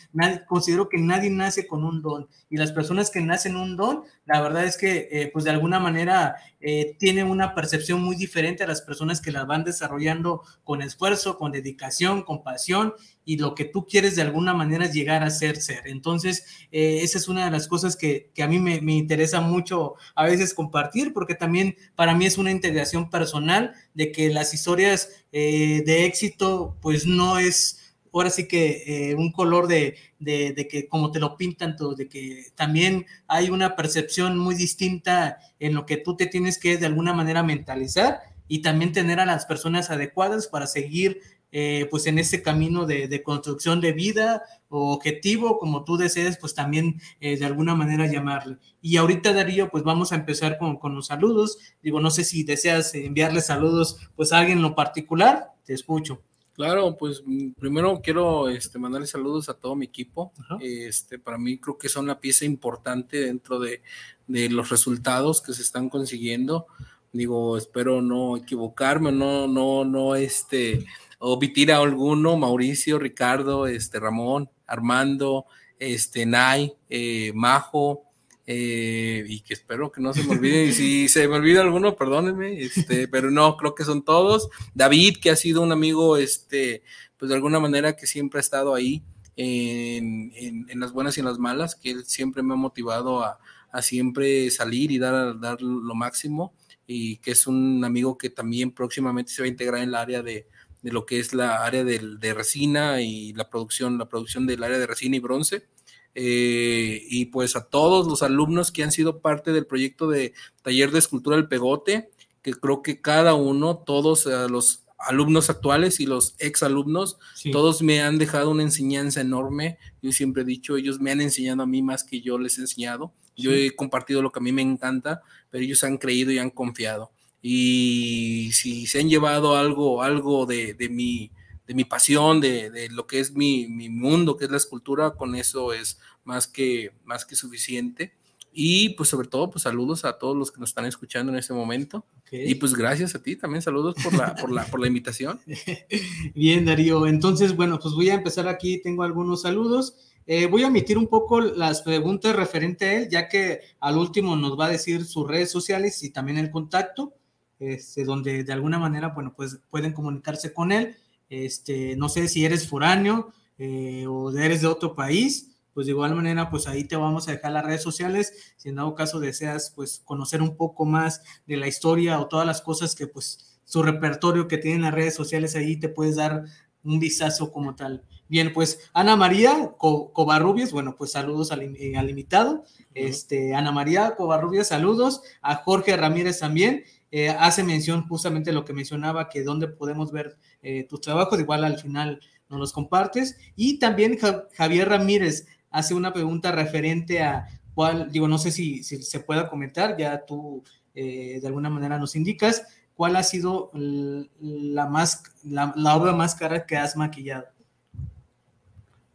Speaker 4: considero que nadie nace con un don. Y las personas que nacen un don, la verdad es que, eh, pues de alguna manera, eh, tienen una percepción muy diferente a las personas que las van desarrollando con esfuerzo, con dedicación, con pasión y lo que tú quieres de alguna manera llegar a ser ser. Entonces, esa es una de las cosas que, que a mí me, me, interesa mucho a veces compartir, porque también para mí es una integración personal de que las historias de éxito, pues no es ahora sí que eh, un color de, de, que como te lo pintan todo, de que también hay una percepción muy distinta en lo que tú te tienes que de alguna manera mentalizar y también tener a las personas adecuadas para seguir eh, pues en ese camino de, de, construcción de vida o objetivo, como tú desees, pues también eh, de alguna manera llamarle. Y ahorita, Darío, pues vamos a empezar con, con, los saludos. Digo, no sé si deseas enviarle saludos pues a alguien en lo particular, te escucho.
Speaker 5: Claro, pues mm, primero quiero este, mandarle saludos a todo mi equipo. Este, para mí creo que son la pieza importante dentro de, de, los resultados que se están consiguiendo. Digo, espero no equivocarme, no, no, no, este, omitir a alguno, Mauricio, Ricardo, este, Ramón, Armando, este, Nay, eh, Majo, eh, y que espero que no se me olvide. Y si se me olvida alguno, perdónenme, este, pero no, creo que son todos. David, que ha sido un amigo, este, pues de alguna manera que siempre ha estado ahí en, en, las buenas y en las malas, que él siempre me ha motivado a, a siempre salir y dar, dar lo máximo. Y que es un amigo que también próximamente se va a integrar en el área de, de lo que es la área de, de resina y la producción, la producción del área de resina y bronce. Eh, y pues a todos los alumnos que han sido parte del proyecto de taller de escultura del pegote, que creo que cada uno, todos eh, los alumnos actuales y los ex alumnos, todos me han dejado una enseñanza enorme. Yo siempre he dicho, ellos me han enseñado a mí más que yo les he enseñado. Yo he compartido lo que a mí me encanta, pero ellos han creído y han confiado. Y si se han llevado algo, algo de, de mi de mi pasión, de, lo que es mi, mundo, que es la escultura, con eso es más que, más que suficiente. Y pues sobre todo, pues saludos a todos los que nos están escuchando en este momento. Y pues gracias a ti también, saludos por la, por la, por la invitación.
Speaker 4: Bien, Darío. Entonces, bueno, pues voy a empezar aquí, tengo algunos saludos. Eh, voy a omitir un poco las preguntas referente a él, ya que al último nos va a decir sus redes sociales y también el contacto, este, donde de alguna manera, bueno, pues pueden comunicarse con él. Este, no sé si eres foráneo eh, o eres de otro país, pues de igual manera, pues ahí te vamos a dejar las redes sociales. Si en dado caso deseas, pues conocer un poco más de la historia o todas las cosas que, pues, su repertorio que tienen las redes sociales, ahí te puedes dar un vistazo como tal. Bien, pues Ana María Covarrubias, bueno, pues saludos al, eh, invitado. Este, Ana María Covarrubias, saludos. A Jorge Ramírez también. Eh, hace mención justamente lo que mencionaba, que dónde podemos ver eh, tus trabajos, igual al final nos los compartes. Y también Javier Ramírez hace una pregunta referente a cuál, digo, no sé si, se pueda comentar, ya tú eh, de alguna manera nos indicas, cuál ha sido la, más, la, obra más cara que has maquillado.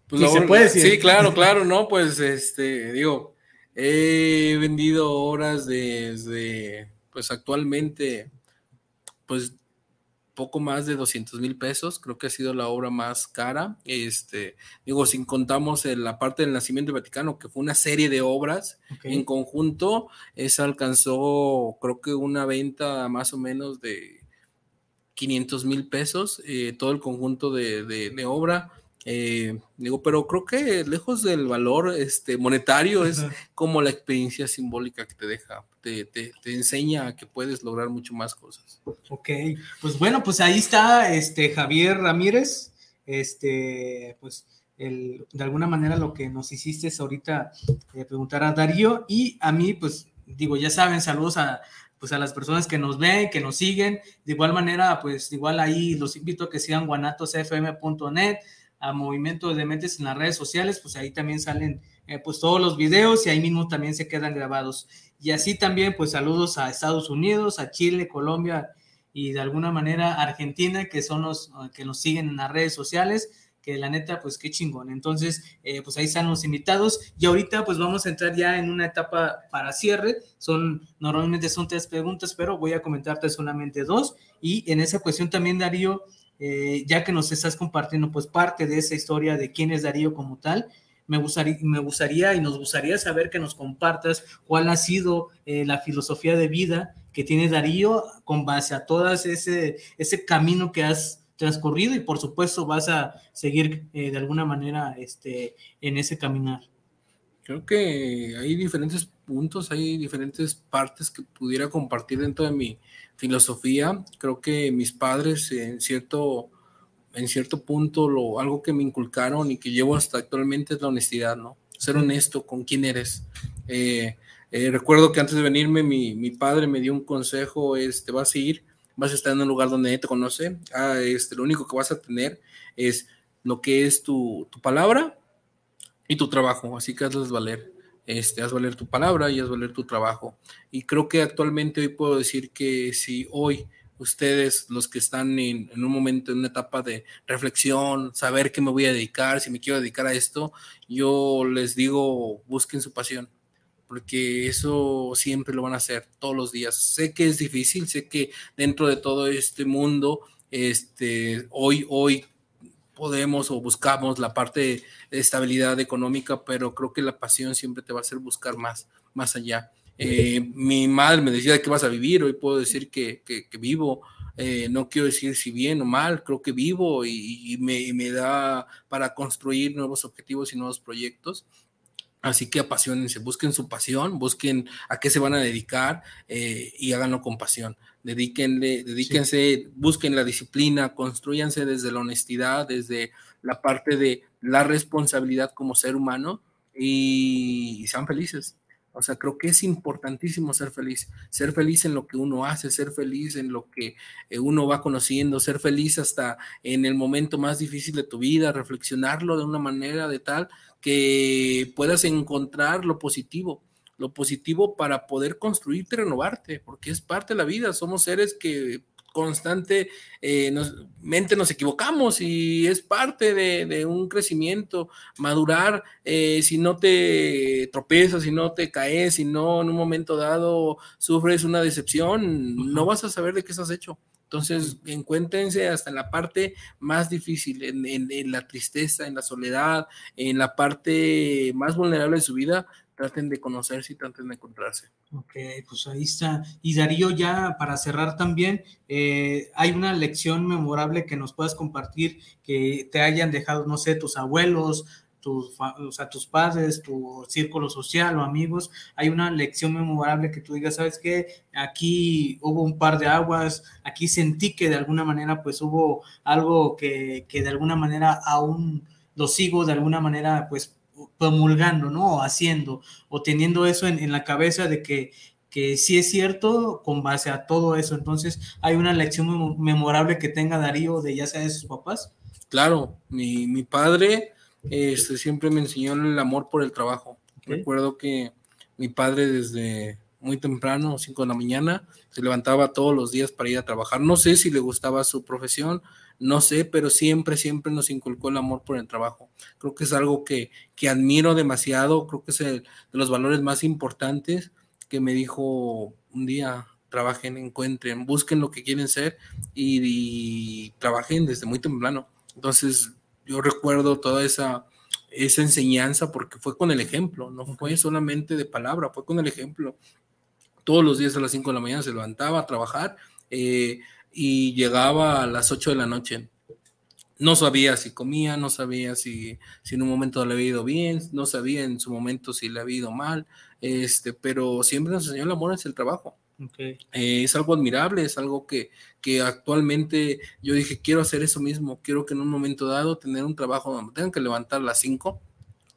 Speaker 5: Pues se puede decir. Sí, claro, claro, no, pues este, digo, he vendido obras desde pues actualmente, pues poco más de 200 mil pesos, creo que ha sido la obra más cara, este, digo, sin contamos la parte del nacimiento del Vaticano, que fue una serie de obras en conjunto, esa alcanzó, creo que una venta más o menos de 500 mil pesos, eh, todo el conjunto de, de obra, eh, digo, pero creo que lejos del valor este, monetario es como la experiencia simbólica que te deja, te, te, enseña que puedes lograr mucho más cosas.
Speaker 4: Ok, pues bueno, pues ahí está este Javier Ramírez, este, pues el, de alguna manera lo que nos hiciste es ahorita eh, preguntar a Darío y a mí, pues digo, ya saben, saludos a, pues a las personas que nos ven, que nos siguen. De igual manera, pues igual ahí los invito a que sigan guanatosfm.net, a Movimiento de Mentes en las redes sociales, pues ahí también salen eh, pues todos los videos y ahí mismo también se quedan grabados. Y así también, pues saludos a Estados Unidos, a Chile, Colombia y de alguna manera Argentina, que son los que nos siguen en las redes sociales que la neta, pues qué chingón. Entonces, eh, pues ahí están los invitados y ahorita pues vamos a entrar ya en una etapa para cierre. Son, normalmente son tres preguntas, pero voy a comentarte solamente dos. Y en esa cuestión también, Darío, eh, ya que nos estás compartiendo pues parte de esa historia de quién es Darío como tal, me gustaría, y nos gustaría saber que nos compartas cuál ha sido eh, la filosofía de vida que tiene Darío con base a todo ese, ese camino que has transcurrido y por supuesto vas a seguir eh, de alguna manera este, en ese caminar.
Speaker 5: Creo que hay diferentes puntos, hay diferentes partes que pudiera compartir dentro de mi filosofía. Creo que mis padres en cierto, en cierto punto lo, algo que me inculcaron y que llevo hasta actualmente es la honestidad, ¿no? Ser honesto con quién eres. Eh, eh, recuerdo que antes de venirme mi, mi, padre me dio un consejo, este, vas a ir vas a estar en un lugar donde nadie te conoce, ah, este, lo único que vas a tener es lo que es tu, palabra y tu trabajo, así que hazlas valer. Este, haz valer tu palabra y haz valer tu trabajo. Y creo que actualmente hoy puedo decir que si hoy ustedes, los que están en, en, un momento, en una etapa de reflexión, saber qué me voy a dedicar, si me quiero dedicar a esto, yo les digo, busquen su pasión, porque eso siempre lo van a hacer todos los días. Sé que es difícil, sé que dentro de todo este mundo, este, hoy, hoy podemos o buscamos la parte de estabilidad económica, pero creo que la pasión siempre te va a hacer buscar más, más allá. Eh, mi madre me decía de qué vas a vivir, hoy puedo decir que, vivo, eh, no quiero decir si bien o mal, creo que vivo y, me, me, da para construir nuevos objetivos y nuevos proyectos. Así que apasionense, busquen su pasión, busquen a qué se van a dedicar eh, y háganlo con pasión. Dedíquenle, dedíquense, busquen la disciplina, construyanse desde la honestidad, desde la parte de la responsabilidad como ser humano y sean felices. O sea, creo que es importantísimo ser feliz, ser feliz en lo que uno hace, ser feliz en lo que eh, uno va conociendo, ser feliz hasta en el momento más difícil de tu vida, reflexionarlo de una manera de tal que puedas encontrar lo positivo, lo positivo para poder construirte renovarte, porque es parte de la vida, somos seres que constante, eh, nos, mente nos equivocamos y es parte de, un crecimiento, madurar, eh, si no te tropiezas, si no te caes, si no en un momento dado sufres una decepción, no vas a saber de qué estás hecho. Entonces, encuéntrense hasta en la parte más difícil, en, en, la tristeza, en la soledad, en la parte más vulnerable de su vida, traten de conocerse y traten de encontrarse.
Speaker 4: Ok, pues ahí está. Y Darío, ya para cerrar también, eh, hay una lección memorable que nos puedas compartir que te hayan dejado, no sé, tus abuelos, tus, o sea, tus padres, tu círculo social o amigos, hay una lección memorable que tú digas, ¿sabes qué? Aquí hubo un par de aguas, aquí sentí que de alguna manera pues hubo algo que, que de alguna manera aún lo sigo de alguna manera pues promulgando, ¿no? O haciendo, o teniendo eso en, la cabeza de que, que sí es cierto con base a todo eso. Entonces, hay una lección memorable que tenga Darío de ya sea de sus papás.
Speaker 5: Claro, mi, mi padre este, siempre me enseñó el amor por el trabajo. Recuerdo que mi padre desde muy temprano, 5 de la mañana, se levantaba todos los días para ir a trabajar. No sé si le gustaba su profesión, no sé, pero siempre, siempre nos inculcó el amor por el trabajo. Creo que es algo que, que admiro demasiado, creo que es el, de los valores más importantes que me dijo un día, trabajen, encuentren, busquen lo que quieren ser y, trabajen desde muy temprano. Entonces, yo recuerdo toda esa, esa enseñanza porque fue con el ejemplo, no fue solamente de palabra, fue con el ejemplo. Todos los días a las 5 de la mañana se levantaba a trabajar. Eh, y llegaba a las 8 de la noche. No sabía si comía, no sabía si, si en un momento le había ido bien, no sabía en su momento si le había ido mal, este, pero siempre nos enseñó el amor hacia el trabajo. Eh, es algo admirable, es algo que, que actualmente yo dije, quiero hacer eso mismo, quiero que en un momento dado tener un trabajo donde tengan que levantar a las 5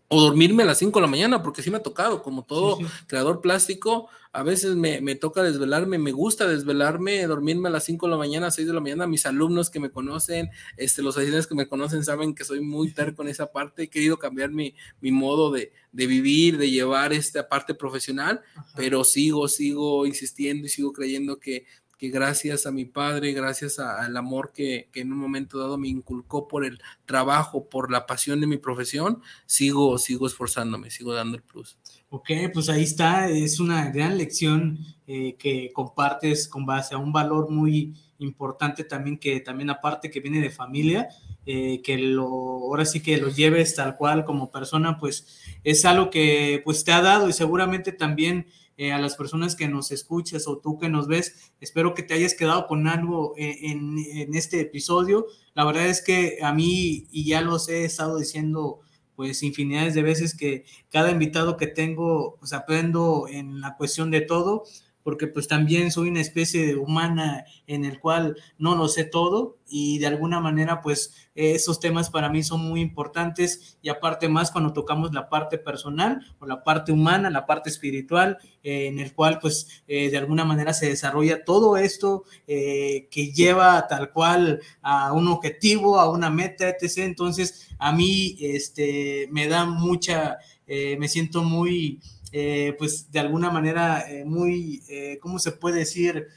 Speaker 5: o dormirme a las 5 de la mañana, porque sí me ha tocado, como todo creador plástico, a veces me, me, toca desvelarme, me gusta desvelarme, dormirme a las 5 de la mañana, 6 de la mañana. Mis alumnos que me conocen, este, los asistentes que me conocen saben que soy muy terco en esa parte. He querido cambiar mi, mi modo de, de, vivir, de llevar esta parte profesional, pero sigo, sigo insistiendo y sigo creyendo que que gracias a mi padre, gracias al amor que, que, en un momento dado me inculcó por el trabajo, por la pasión de mi profesión, sigo, sigo esforzándome, sigo dando el plus.
Speaker 4: Ok, pues ahí está, es una gran lección eh, que compartes con base a un valor muy importante también, que también aparte que viene de familia, eh, que lo, ahora sí que lo lleves tal cual como persona, pues es algo que pues te ha dado y seguramente también eh, a las personas que nos escuchas o tú que nos ves, espero que te hayas quedado con algo en, en este episodio. La verdad es que a mí, y ya los he estado diciendo, pues infinidades de veces que cada invitado que tengo, pues aprendo en la cuestión de todo, porque pues también soy una especie humana en el cual no lo sé todo y de alguna manera pues esos temas para mí son muy importantes y aparte más cuando tocamos la parte personal o la parte humana, la parte espiritual, eh, en el cual pues eh, de alguna manera se desarrolla todo esto eh, que lleva tal cual a un objetivo, a una meta, etc. Entonces a mí este, me da mucha, me siento muy eh, pues de alguna manera eh, muy, eh, ¿cómo se puede decir?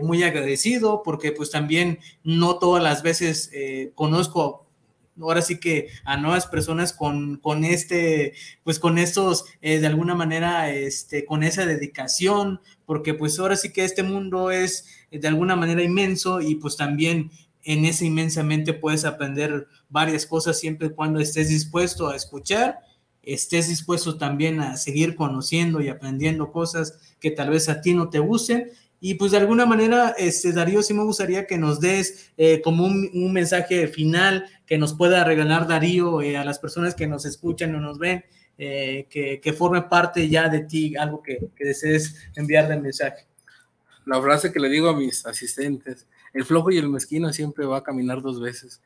Speaker 4: muy agradecido porque pues también no todas las veces conozco ahora sí que a nuevas personas con, con este, pues con estos, de alguna manera, este, con esa dedicación, porque pues ahora sí que este mundo es de alguna manera inmenso y pues también en ese inmensamente puedes aprender varias cosas siempre y cuando estés dispuesto a escuchar estés dispuesto también a seguir conociendo y aprendiendo cosas que tal vez a ti no te gusten. Y pues de alguna manera, este, Darío, sí me gustaría que nos des eh, como un, mensaje final que nos pueda regalar Darío eh, a las personas que nos escuchan o nos ven, eh, que, que, forme parte ya de ti, algo que, que desees enviar de mensaje.
Speaker 5: La frase que le digo a mis asistentes, el flojo y el mezquino siempre va a caminar dos veces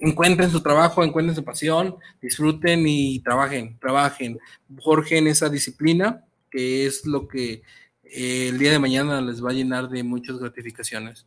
Speaker 5: encuentren su trabajo, encuentren su pasión, disfruten y trabajen, trabajen, forjen esa disciplina, que es lo que eh, el día de mañana les va a llenar de muchas gratificaciones.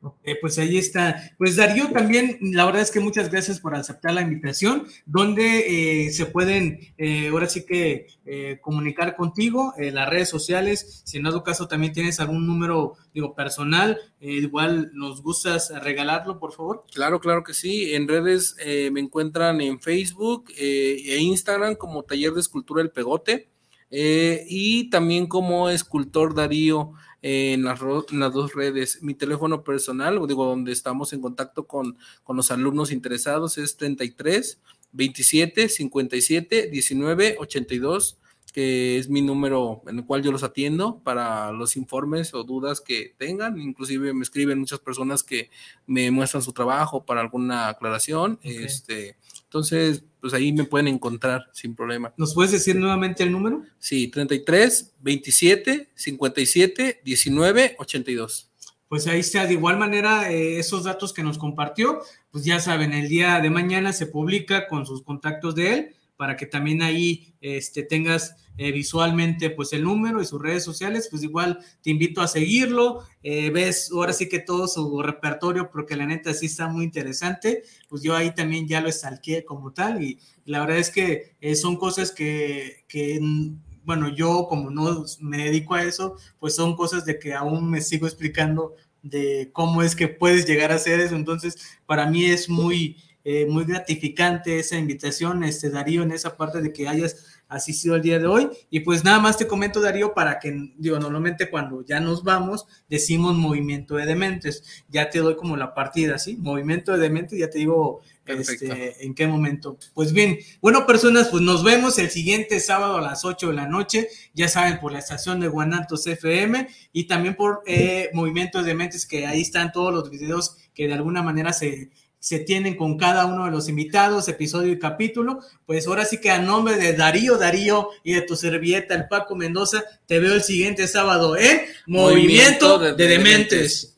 Speaker 4: Okay, pues ahí está. Pues Darío, también, la verdad es que muchas gracias por aceptar la invitación, donde eh, se pueden, eh, ahora sí que, eh, comunicar contigo las redes sociales. Si en otro caso también tienes algún número, digo, personal, igual nos gustas regalarlo, por favor.
Speaker 5: Claro, claro que sí. En redes me encuentran en Facebook e Instagram como Taller de Escultura El Pegote y también como Escultor Darío en las, las, dos redes. Mi teléfono personal, digo, donde estamos en contacto con, con los alumnos interesados es 33 27 57 19 82 que es mi número en el cual yo los atiendo para los informes o dudas que tengan. Inclusive me escriben muchas personas que me muestran su trabajo para alguna aclaración. Este, entonces, pues ahí me pueden encontrar sin problema.
Speaker 4: ¿Nos puedes decir nuevamente el número?
Speaker 5: Sí, 33 27 57 19 82.
Speaker 4: Pues ahí está, de igual manera, eh, esos datos que nos compartió, pues ya saben, el día de mañana se publica con sus contactos de él para que también ahí este, tengas eh, visualmente pues el número y sus redes sociales, pues igual te invito a seguirlo, eh, ves ahora sí que todo su repertorio, porque la neta sí está muy interesante, pues yo ahí también ya lo estalqué como tal y la verdad es que eh, son cosas que, que, bueno, yo como no me dedico a eso, pues son cosas de que aún me sigo explicando de cómo es que puedes llegar a hacer eso, entonces para mí es muy eh, muy gratificante esa invitación, este Darío, en esa parte de que hayas asistido el día de hoy. Y pues nada más te comento, Darío, para que, digo, normalmente cuando ya nos vamos, decimos movimiento de dementes. Ya te doy como la partida, ¿sí? Movimiento de dementes, ya te digo este, en qué momento. Pues bien, bueno, personas, pues nos vemos el siguiente sábado a las 8 de la noche, ya saben, por la estación de Guanatos FM y también por eh, Movimiento de Dementes, que ahí están todos los videos que de alguna manera se se tienen con cada uno de los invitados, episodio y capítulo. Pues ahora sí que a nombre de Darío, Darío y de tu servilleta, el Paco Mendoza, te veo el siguiente sábado en Movimiento, de, Dementes.